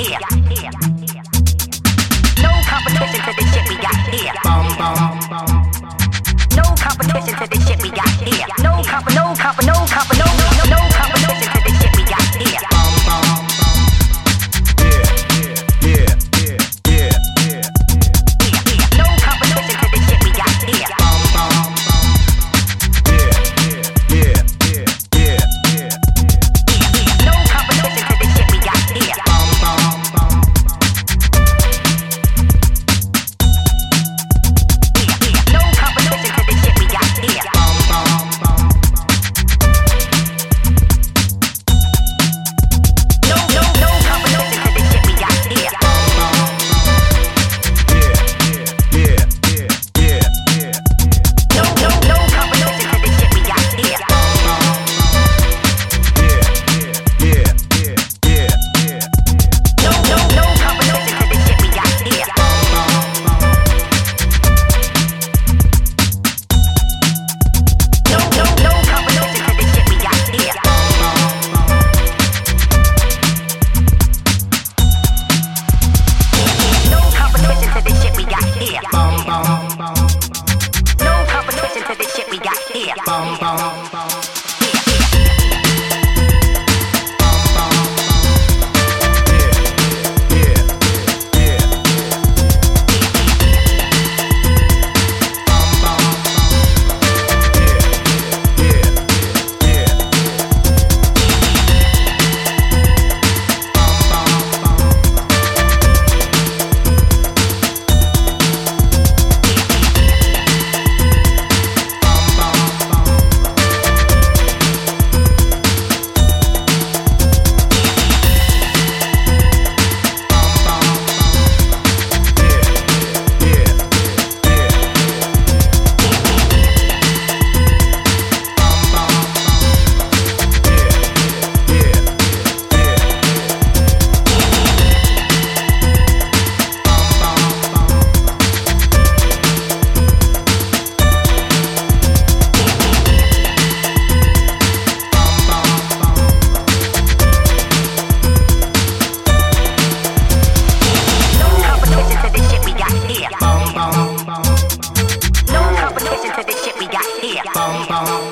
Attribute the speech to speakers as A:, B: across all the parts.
A: No competition to this shit we got here. No competition to this. bum bum. out.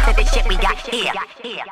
A: listen the this shit we got here.